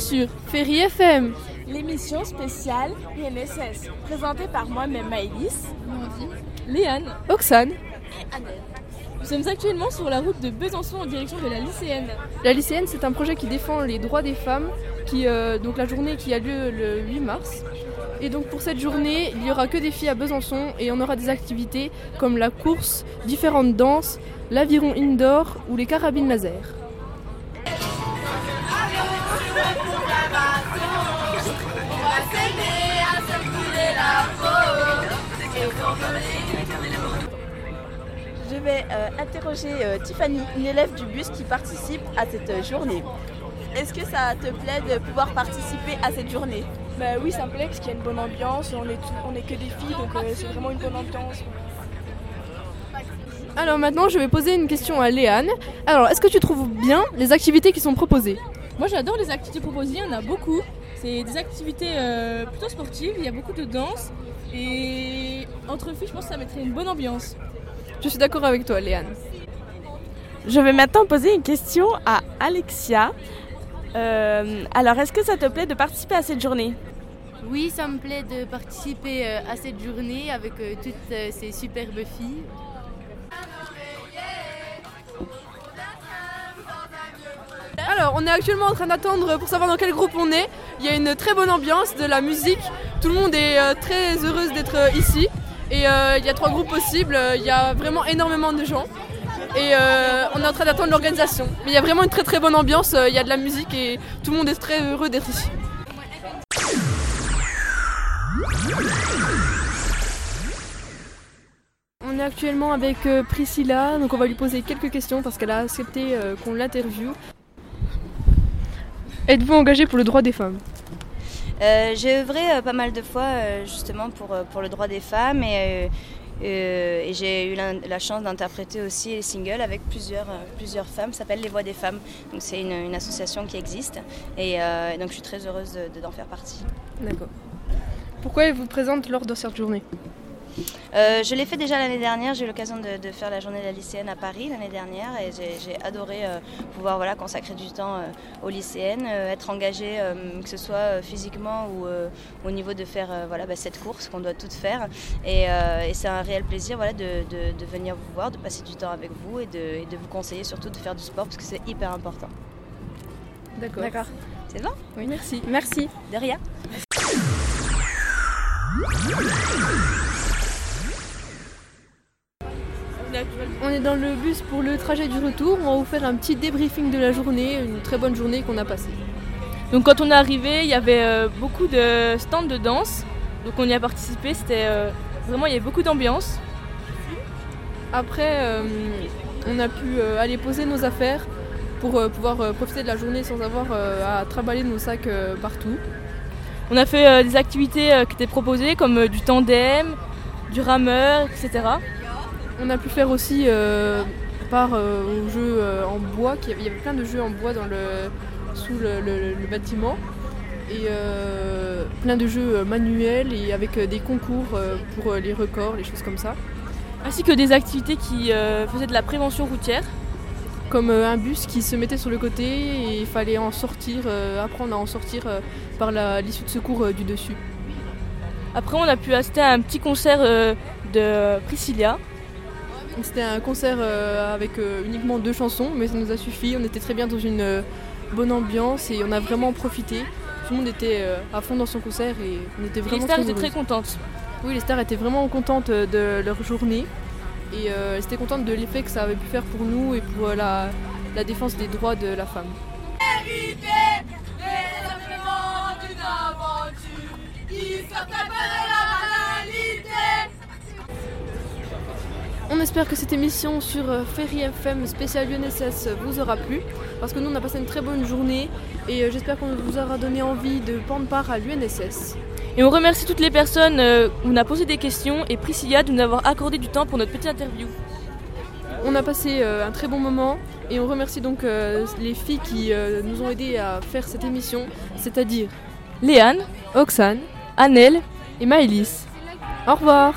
sur Ferry FM, l'émission spéciale INSS, présentée par moi-même Maëlys, Léane, Oxane. Nous sommes actuellement sur la route de Besançon en direction de la lycéenne. La lycéenne, c'est un projet qui défend les droits des femmes, qui, euh, donc la journée qui a lieu le 8 mars. Et donc pour cette journée, il n'y aura que des filles à Besançon et on aura des activités comme la course, différentes danses, l'aviron indoor ou les carabines laser. Vais euh, interroger euh, Tiffany, une élève du bus qui participe à cette euh, journée. Est-ce que ça te plaît de pouvoir participer à cette journée? Bah oui, ça me plaît parce qu'il y a une bonne ambiance, on est, on est que des filles, donc c'est vraiment une bonne ambiance. Alors maintenant, je vais poser une question à Léane. Alors, est-ce que tu trouves bien les activités qui sont proposées? Moi, j'adore les activités proposées, il y en a beaucoup. C'est des activités plutôt sportives, il y a beaucoup de danse. Et entre filles, je pense que ça mettrait une bonne ambiance. Je suis d'accord avec toi, Léane. Je vais maintenant poser une question à Alexia. Euh, alors, est-ce que ça te plaît de participer à cette journée? Oui, ça me plaît de participer euh, à cette journée avec euh, toutes ces superbes filles. Alors, on est actuellement en train d'attendre pour savoir dans quel groupe on est. Il y a une très bonne ambiance, de la musique. Tout le monde est très heureuse d'être ici. Et il y a trois groupes possibles. Il y a vraiment énormément de gens. Et on est en train d'attendre l'organisation. Mais il y a vraiment une très très bonne ambiance. Il y a de la musique et tout le monde est très heureux d'être ici. On est actuellement avec Priscilla, donc on va lui poser quelques questions parce qu'elle a accepté qu'on l'interviewe. Êtes-vous engagée pour le droit des femmes? euh, J'ai œuvré euh, pas mal de fois euh, justement pour, pour le droit des femmes et, j'ai eu la, chance d'interpréter aussi les singles avec plusieurs, plusieurs femmes. Ça s'appelle Les Voix des Femmes. Donc c'est une, association qui existe et donc je suis très heureuse d'en de, de, faire partie. D'accord. Pourquoi elle vous présente lors de cette journée? Euh, je l'ai fait déjà l'année dernière, j'ai eu l'occasion de, de, faire la journée de la lycéenne à Paris l'année dernière et j'ai adoré euh, pouvoir voilà, consacrer du temps euh, aux lycéennes, euh, être engagée, que ce soit physiquement ou au niveau de faire voilà, bah, cette course qu'on doit toutes faire. Et, et c'est un réel plaisir voilà, de, de, de, venir vous voir, de passer du temps avec vous et de, et de vous conseiller surtout de faire du sport parce que c'est hyper important. D'accord. D'accord. C'est bon? Oui, merci. Merci. De rien. On est dans le bus pour le trajet du retour. On va vous faire un petit débriefing de la journée, une très bonne journée qu'on a passée. Donc quand on est arrivé, il y avait euh, beaucoup de stands de danse. Donc on y a participé, c'était euh, vraiment il y avait beaucoup d'ambiance. Après, euh, on a pu aller poser nos affaires pour pouvoir profiter de la journée sans avoir à trimballer nos sacs partout. On a fait des activités qui étaient proposées comme du tandem, du rameur, etc. On a pu faire aussi euh, part euh, aux jeux euh, en bois, il y avait plein de jeux en bois dans le, sous le, le, le bâtiment et euh, plein de jeux manuels et avec des concours pour les records, les choses comme ça. Ainsi que des activités qui faisaient de la prévention routière. Comme un bus qui se mettait sur le côté et il fallait en sortir, apprendre à en sortir par l'issue de secours du dessus. Après on a pu assister à un petit concert de Priscilla c'était un concert euh, avec euh, uniquement deux chansons, mais ça nous a suffi. On était très bien dans une euh, bonne ambiance et on a vraiment profité. Tout le monde était à fond dans son concert et on était vraiment. Les stars très étaient très contentes. Oui, les stars étaient vraiment contentes de leur journée et elles étaient contentes de l'effet que ça avait pu faire pour nous et pour la, la défense des droits de la femme. On espère que cette émission sur Ferry FM spécial UNSS vous aura plu parce que nous on a passé une très bonne journée et j'espère qu'on vous aura donné envie de prendre part à l'UNSS. Et on remercie toutes les personnes euh, où on a posé des questions et Priscilla de nous avoir accordé du temps pour notre petite interview. On a passé euh, un très bon moment et on remercie donc euh, les filles qui euh, nous ont aidés à faire cette émission, c'est-à-dire Léane, Oxane, Annelle et Maëlys. Au revoir